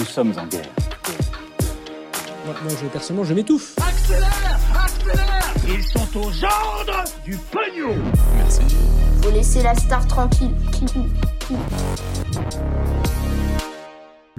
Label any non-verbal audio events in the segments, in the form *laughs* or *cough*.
Nous sommes en guerre. Moi, moi, je, personnellement, je m'étouffe. Accélère Accélère Ils sont aux ordres du pognon Faut laisser la star tranquille.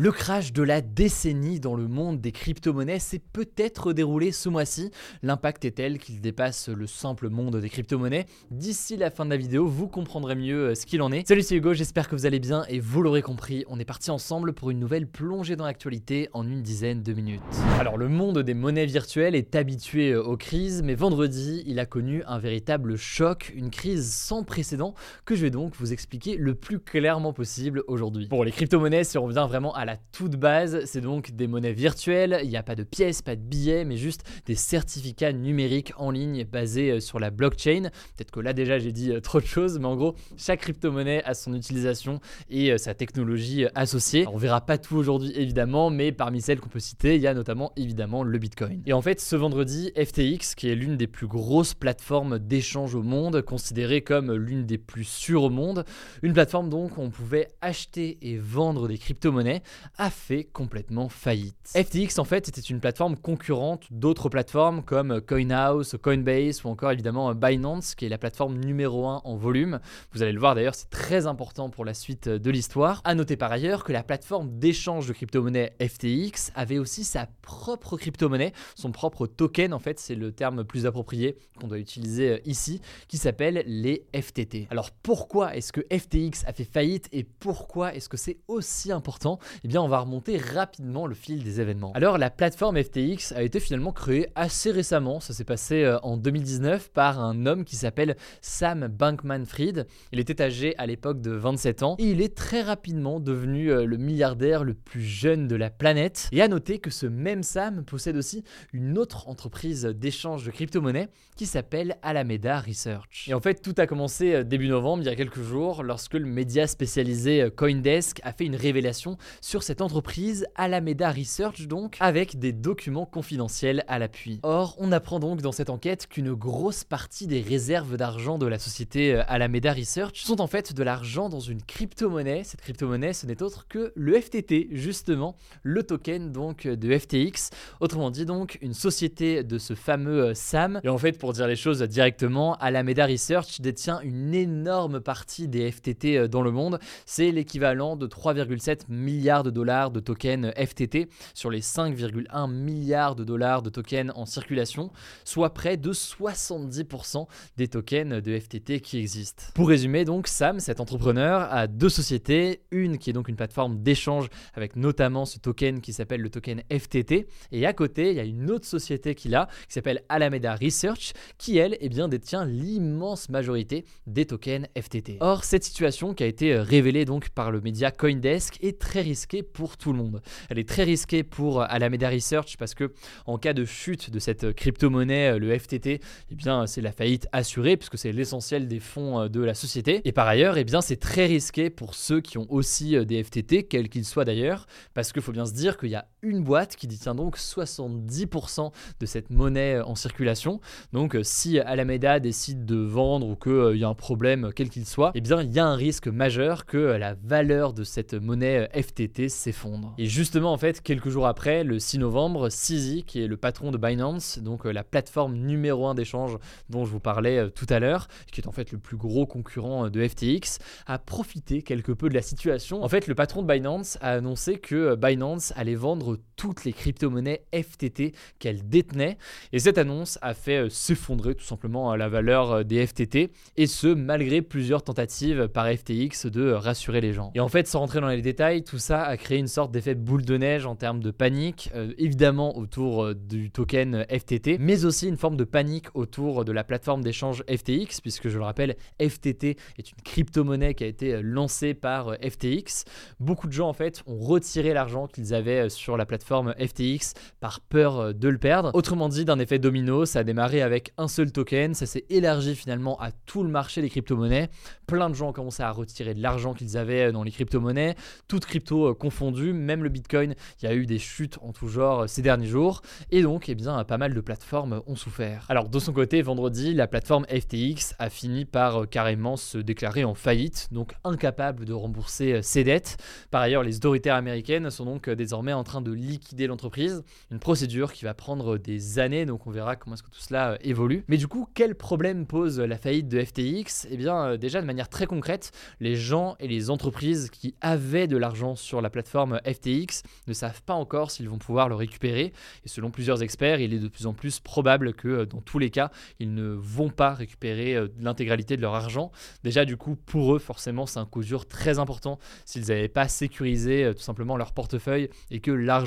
Le crash de la décennie dans le monde des crypto-monnaies s'est peut-être déroulé ce mois-ci. L'impact est tel qu'il dépasse le simple monde des crypto-monnaies. D'ici la fin de la vidéo, vous comprendrez mieux euh, ce qu'il en est. Salut, c'est Hugo, j'espère que vous allez bien et vous l'aurez compris, on est parti ensemble pour une nouvelle plongée dans l'actualité en une dizaine de minutes. Alors, le monde des monnaies virtuelles est habitué euh, aux crises, mais vendredi, il a connu un véritable choc, une crise sans précédent que je vais donc vous expliquer le plus clairement possible aujourd'hui. Pour les crypto-monnaies, si on revient vraiment à la toute base, c'est donc des monnaies virtuelles, il n'y a pas de pièces, pas de billets, mais juste des certificats numériques en ligne basés euh, sur la blockchain. Peut-être que là déjà j'ai dit euh, trop de choses, mais en gros, chaque crypto-monnaie a son utilisation et euh, sa technologie associée. Alors, on verra pas tout aujourd'hui évidemment, mais parmi celles qu'on peut citer, il y a notamment évidemment le Bitcoin. Et en fait, ce vendredi, FTX, qui est l'une des plus grosses plateformes d'échange au monde, considérée comme l'une des plus sûres au monde, une plateforme donc où on pouvait acheter et vendre des crypto-monnaies, a fait complètement faillite. FTX en fait c'était une plateforme concurrente d'autres plateformes comme CoinHouse, Coinbase ou encore évidemment Binance qui est la plateforme numéro 1 en volume. Vous allez le voir d'ailleurs c'est très important pour la suite de l'histoire. A noter par ailleurs que la plateforme d'échange de crypto-monnaies FTX avait aussi sa propre crypto-monnaie, son propre token en fait c'est le terme plus approprié qu'on doit utiliser euh, ici qui s'appelle les FTT. Alors pourquoi est-ce que FTX a fait faillite et pourquoi est-ce que c'est aussi important? Eh bien on va remonter rapidement le fil des événements. Alors la plateforme FTX a été finalement créée assez récemment, ça s'est passé euh, en 2019 par un homme qui s'appelle Sam Bankman-Fried. Il était âgé à l'époque de 27 ans et il est très rapidement devenu euh, le milliardaire le plus jeune de la planète. Et à noter que ce même Sam possède aussi une autre entreprise d'échange de crypto-monnaies qui s'appelle Alameda Research. Et en fait tout a commencé euh, début novembre, il y a quelques jours, lorsque le média spécialisé Coindesk a fait une révélation sur cette entreprise, Alameda Research donc, avec des documents confidentiels à l'appui. Or, on apprend donc dans cette enquête qu'une grosse partie des réserves d'argent de la société euh, Alameda Research sont en fait de l'argent dans une crypto-monnaie. Cette crypto-monnaie, ce n'est autre que le FTT, justement, le token donc de FTX. Autrement dit donc, une société de ce fameux euh, Sam. Et en fait, pour dire les choses directement, Alameda Research détient une énorme partie des FTT euh, dans le monde. C'est l'équivalent de 3,7 milliards de dollars de tokens FTT sur les 5,1 milliards de dollars de tokens en circulation, soit près de 70% des tokens de FTT qui existent. Pour résumer donc, Sam, cet entrepreneur, a deux sociétés, une qui est donc une plateforme d'échange avec notamment ce token qui s'appelle le token FTT, et à côté, il y a une autre société qu'il a qui s'appelle Alameda Research, qui elle, eh bien, détient l'immense majorité des tokens FTT. Or, cette situation qui a été révélée donc par le média Coindesk est très risquée pour tout le monde. Elle est très risquée pour Alameda Research parce que en cas de chute de cette crypto-monnaie, le FTT, eh bien c'est la faillite assurée puisque c'est l'essentiel des fonds euh, de la société. Et par ailleurs, eh bien c'est très risqué pour ceux qui ont aussi euh, des FTT, quels qu'ils soient d'ailleurs, parce qu'il faut bien se dire qu'il y a une boîte qui détient donc 70% de cette monnaie euh, en circulation. Donc si Alameda décide de vendre ou qu'il y a un problème quel qu'il soit, eh bien il y a un risque majeur que la valeur de cette monnaie FTT s'effondre. Et justement, en fait, quelques jours après, le 6 novembre, CZ, qui est le patron de Binance, donc euh, la plateforme numéro 1 d'échange dont je vous parlais euh, tout à l'heure, qui est en fait le plus gros concurrent euh, de FTX, a profité quelque peu de la situation. En fait, le patron de Binance a annoncé que Binance allait vendre toutes les crypto-monnaies FTT qu'elle détenait. Et cette annonce a fait s'effondrer tout simplement la valeur des FTT, et ce, malgré plusieurs tentatives par FTX de rassurer les gens. Et en fait, sans rentrer dans les détails, tout ça a créé une sorte d'effet boule de neige en termes de panique, euh, évidemment autour euh, du token FTT, mais aussi une forme de panique autour de la plateforme d'échange FTX, puisque je le rappelle, FTT est une crypto-monnaie qui a été euh, lancée par FTX. Beaucoup de gens en fait ont retiré l'argent qu'ils avaient sur la plateforme FTX par peur de le perdre. Autrement dit, d'un effet domino, ça a démarré avec un seul token, ça s'est élargi finalement à tout le marché des crypto-monnaies. Plein de gens ont commencé à retirer de l'argent qu'ils avaient dans les crypto-monnaies, toutes crypto confondues, même le Bitcoin, il y a eu des chutes en tout genre ces derniers jours, et donc eh bien, pas mal de plateformes ont souffert. Alors de son côté, vendredi, la plateforme FTX a fini par euh, carrément se déclarer en faillite, donc incapable de rembourser euh, ses dettes. Par ailleurs, les autorités américaines sont donc euh, désormais en train de liquider l'entreprise, une procédure qui va prendre des années, donc on verra comment est-ce que tout cela évolue. Mais du coup, quel problème pose la faillite de FTX Eh bien, déjà de manière très concrète, les gens et les entreprises qui avaient de l'argent sur la plateforme FTX ne savent pas encore s'ils vont pouvoir le récupérer. Et selon plusieurs experts, il est de plus en plus probable que euh, dans tous les cas, ils ne vont pas récupérer euh, l'intégralité de leur argent. Déjà, du coup, pour eux, forcément, c'est un coup dur très important s'ils n'avaient pas sécurisé euh, tout simplement leur portefeuille et que l'argent,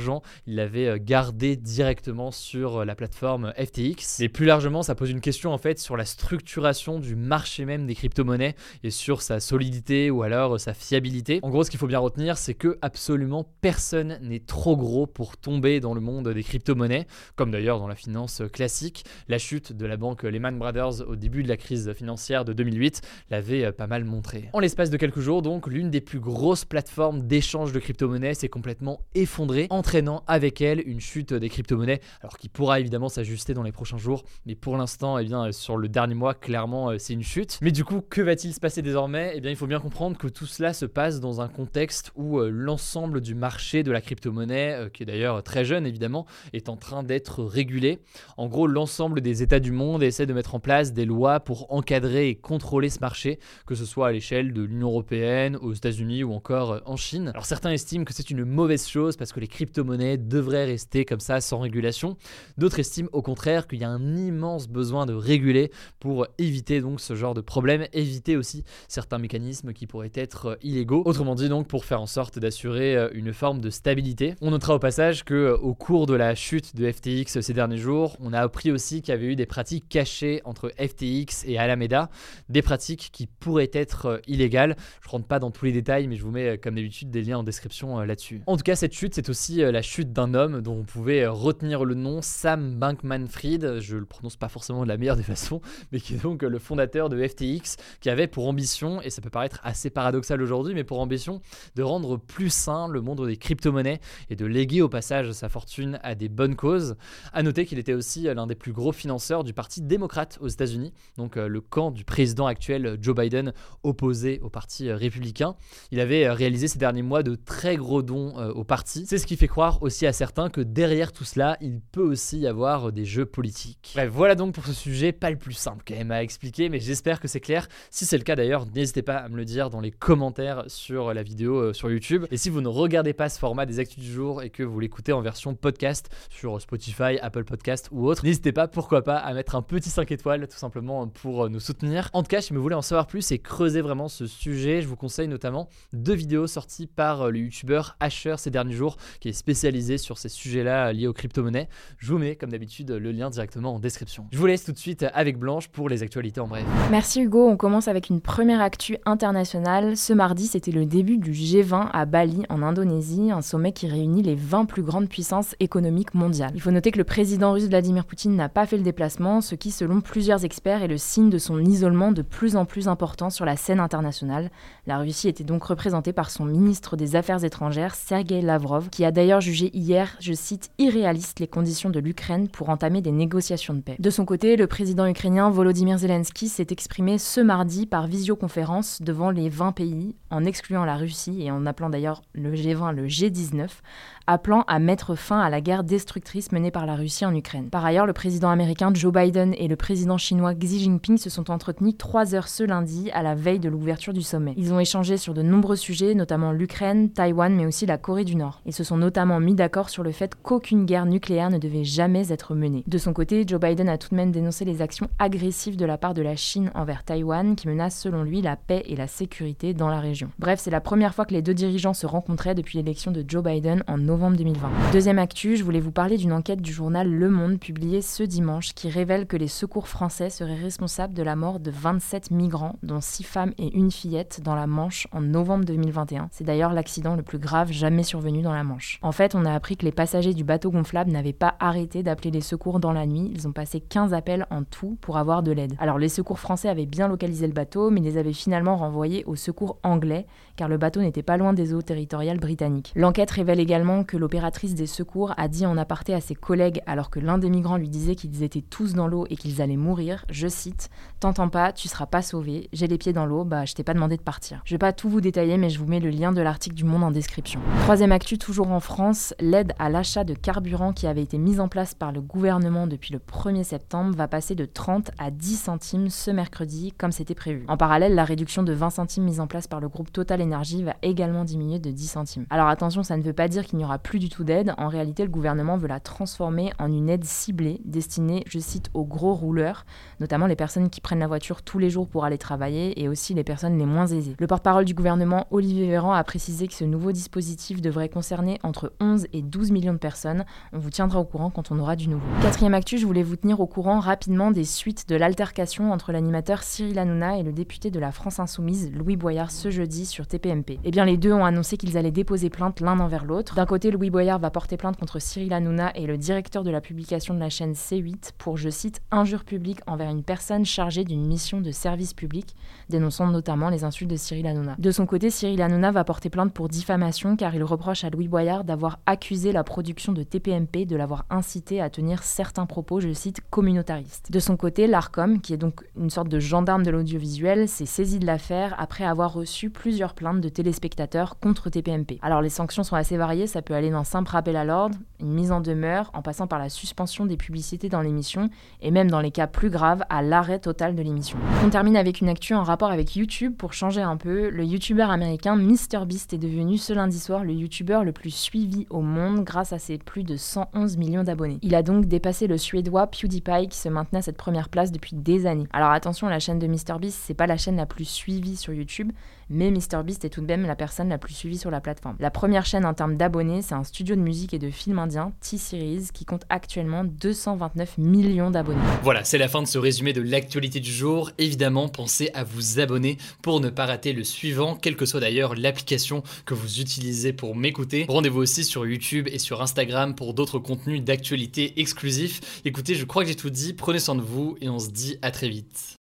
ils l'avaient gardé directement sur la plateforme FTX. Et plus largement, ça pose une question en fait sur la structuration du marché même des crypto-monnaies et sur sa solidité ou alors sa fiabilité. En gros, ce qu'il faut bien retenir, c'est que absolument personne n'est trop gros pour tomber dans le monde des crypto-monnaies, comme d'ailleurs dans la finance classique. La chute de la banque Lehman Brothers au début de la crise financière de 2008 l'avait euh, pas mal montré. En l'espace de quelques jours, donc, l'une des plus grosses plateformes d'échange de crypto-monnaies s'est complètement effondrée, entraînant avec elle une chute des crypto-monnaies, alors qui pourra évidemment s'ajuster dans les prochains jours, mais pour l'instant, eh bien, sur le dernier mois, clairement, euh, c'est une chute. Mais du coup, que va-t-il se passer désormais? Eh bien, il faut bien comprendre que tout cela se passe dans un contexte où euh, l'ensemble du marché de la crypto-monnaie, qui est d'ailleurs très jeune évidemment, est en train d'être régulé. En gros, l'ensemble des États du monde essaie de mettre en place des lois pour encadrer et contrôler ce marché, que ce soit à l'échelle de l'Union européenne, aux États-Unis ou encore euh, en Chine. Alors certains estiment que c'est une mauvaise chose parce que les crypto-monnaies devraient rester comme ça sans régulation. D'autres estiment au contraire qu'il y a un immense besoin de réguler pour éviter donc ce genre de problème, éviter aussi certains mécanismes qui pourraient être euh, illégaux. Autrement dit donc pour faire en sorte d'assurer euh, une forme de stabilité. On notera au passage que au cours de la chute de FTX ces derniers jours, on a appris aussi qu'il y avait eu des pratiques cachées entre FTX et Alameda, des pratiques qui pourraient être euh, illégales. Je rentre pas dans tous les détails, mais je vous mets euh, comme d'habitude des liens en description euh, là-dessus. En tout cas, cette chute, c'est aussi la chute d'un homme dont vous pouvez retenir le nom, Sam Bankman-Fried. Je le prononce pas forcément de la meilleure des façons, *laughs* mais qui est donc le fondateur de FTX, qui avait pour ambition, et ça peut paraître assez paradoxal aujourd'hui, mais pour ambition de rendre plus sain le monde des crypto-monnaies et de léguer au passage sa fortune à des bonnes causes. À noter qu'il était aussi l'un des plus gros financeurs du Parti démocrate aux États-Unis, donc euh, le camp du président actuel Joe Biden opposé au Parti euh, républicain. Il avait euh, réalisé ces derniers mois de très gros dons au parti. C'est ce qui fait croire aussi à certains que derrière tout cela, il peut aussi y avoir des jeux politiques. Bref, voilà donc pour ce sujet, pas le plus simple quand même à expliquer, mais j'espère que c'est clair. Si c'est le cas d'ailleurs, n'hésitez pas à me le dire dans les commentaires sur la vidéo sur YouTube. Et si vous ne regardez pas ce format des actus du jour et que vous l'écoutez en version podcast sur Spotify, Apple Podcast ou autre, n'hésitez pas, pourquoi pas, à mettre un petit 5 étoiles tout simplement pour euh, nous soutenir. En tout cas, si vous voulez en savoir plus et creuser vraiment ce sujet, je vous conseille notamment deux vidéos sorties par euh, le youtubeur Asher ces derniers jours, qui est spécialisé sur ces sujets-là liés aux crypto-monnaies. Je vous mets, comme d'habitude, le lien directement en description. Je vous laisse tout de suite avec Blanche pour les actualités en bref. Merci Hugo, on commence avec une première actu internationale. Ce mardi, c'était le début du G20 à Bali, en Indonésie, un sommet qui réunit les 20 plus grandes puissances économiques mondiales. Il faut noter que le président russe Vladimir Poutine n'a pas fait le déplacement, ce qui, selon plusieurs experts, est le signe de son isolement de plus en plus important sur la scène internationale. La Russie était donc représentée par son ministre des Affaires étrangères, Sergei Lavrov, qui a d'ailleurs jugé hier, je cite, irréaliste les conditions de l'Ukraine pour entamer des négociations de paix. De son côté, le président ukrainien Volodymyr Zelensky s'est exprimé ce mardi par visioconférence devant les 20 pays, en excluant la Russie et en appelant d'ailleurs le G20 le G19, appelant à mettre fin à la guerre destructrice menée par la Russie en Ukraine. Par ailleurs, le président américain Joe Biden et le président chinois Xi Jinping se sont entretenus trois heures ce lundi à la veille de l'ouverture du sommet. Ils ont échangé sur de nombreux sujets, notamment l'Ukraine, Taïwan, mais aussi la Corée du Nord. Ils se sont notamment mis d'accord sur le fait qu'aucune guerre nucléaire ne devait jamais être menée. De son côté, Joe Biden a tout de même dénoncé les actions agressives de la part de la Chine envers Taïwan, qui menacent selon lui la paix et la sécurité dans la région. Bref, c'est la première fois que les deux dirigeants se rencontraient depuis l'élection de Joe Biden en novembre 2020. Deuxième actu, je voulais vous parler d'une enquête du journal Le Monde publiée ce dimanche qui révèle que les secours français seraient responsables de la mort de 27 migrants, dont 6 femmes et une fillette, dans la Manche en novembre 2021. C'est d'ailleurs l'accident le plus grave jamais survenu dans la Manche. En fait, on a appris que les passagers du bateau gonflable n'avaient pas arrêté d'appeler les secours dans la nuit. Ils ont passé 15 appels en tout pour avoir de l'aide. Alors les secours français avaient bien localisé le bateau, mais les avaient finalement renvoyés aux secours anglais, car le bateau n'était pas loin des eaux territoriales britanniques. L'enquête révèle également que l'opératrice des secours a dit en aparté à ses collègues alors que l'un des migrants lui disait qu'ils étaient tous dans l'eau et qu'ils allaient mourir, je cite, T'entends pas, tu seras pas sauvé, j'ai les pieds dans l'eau, bah je t'ai pas demandé de partir. Je vais pas tout vous détailler, mais je vous mets le lien de l'article du Monde en description. Troisième actu, toujours en France, l'aide à l'achat de carburant qui avait été mise en place par le gouvernement depuis le 1er septembre va passer de 30 à 10 centimes ce mercredi, comme c'était prévu. En parallèle, la réduction de 20 centimes mise en place par le groupe Total Energy va également diminuer de 10 centimes. Alors attention, ça ne veut pas dire qu'il n'y aura plus du tout d'aide. En réalité, le gouvernement veut la transformer en une aide ciblée destinée, je cite, aux gros rouleurs, notamment les personnes qui prennent la voiture tous les jours pour aller travailler et aussi les personnes les moins aisées. Le porte-parole du gouvernement, Olivier Véran, a précisé que ce nouveau dispositif devrait concerner entre 11 et 12 millions de personnes. On vous tiendra au courant quand on aura du nouveau. Quatrième actu, je voulais vous tenir au courant rapidement des suites de l'altercation entre l'animateur Cyril Hanouna et le député de la France Insoumise, Louis Boyard, ce jeudi sur TPMP. Eh bien, les deux ont annoncé qu'ils allaient déposer plainte l'un envers l'autre. D'un côté, Louis Boyard va porter plainte contre Cyril Hanouna et le directeur de la publication de la chaîne C8 pour, je cite, injure publique envers une personne chargée d'une mission de service public, dénonçant notamment les insultes de Cyril Hanouna. De son côté, Cyril Hanouna va porter plainte pour diffamation car il reproche à Louis Boyard d'avoir accusé la production de TPMP de l'avoir incité à tenir certains propos, je cite, communautaristes. De son côté, l'ARCOM, qui est donc une sorte de gendarme de l'audiovisuel, s'est saisi de l'affaire après avoir reçu plusieurs plaintes de téléspectateurs contre TPMP. Alors les sanctions sont assez variées, ça peut aller d'un simple rappel à l'ordre, une mise en demeure, en passant par la suspension des publicités dans l'émission, et même dans les cas plus graves, à l'arrêt total de l'émission. On termine avec une actu en rapport avec YouTube pour changer un peu. Le youtubeur américain MrBeast est devenu ce lundi soir le youtubeur le plus suivi au monde grâce à ses plus de 111 millions d'abonnés. Il a donc dépassé le suédois PewDiePie qui se maintenait à cette première place depuis des années. Alors attention, la chaîne de MrBeast, c'est pas la chaîne la plus suivie sur YouTube, mais MrBeast est tout de même la personne la plus suivie sur la plateforme. La première chaîne en termes d'abonnés, c'est un studio de musique et de films indien, T-Series, qui compte actuellement 229 millions d'abonnés. Voilà, c'est la fin de ce résumé de l'actualité du jour. Évidemment, pensez à vous abonner pour ne pas rater le suivant, quelle que soit d'ailleurs l'application que vous utilisez pour m'écouter. Rendez-vous aussi sur YouTube et sur Instagram pour d'autres contenus d'actualité exclusifs. Écoutez, je crois que j'ai tout dit, prenez soin de vous et on se dit à très vite.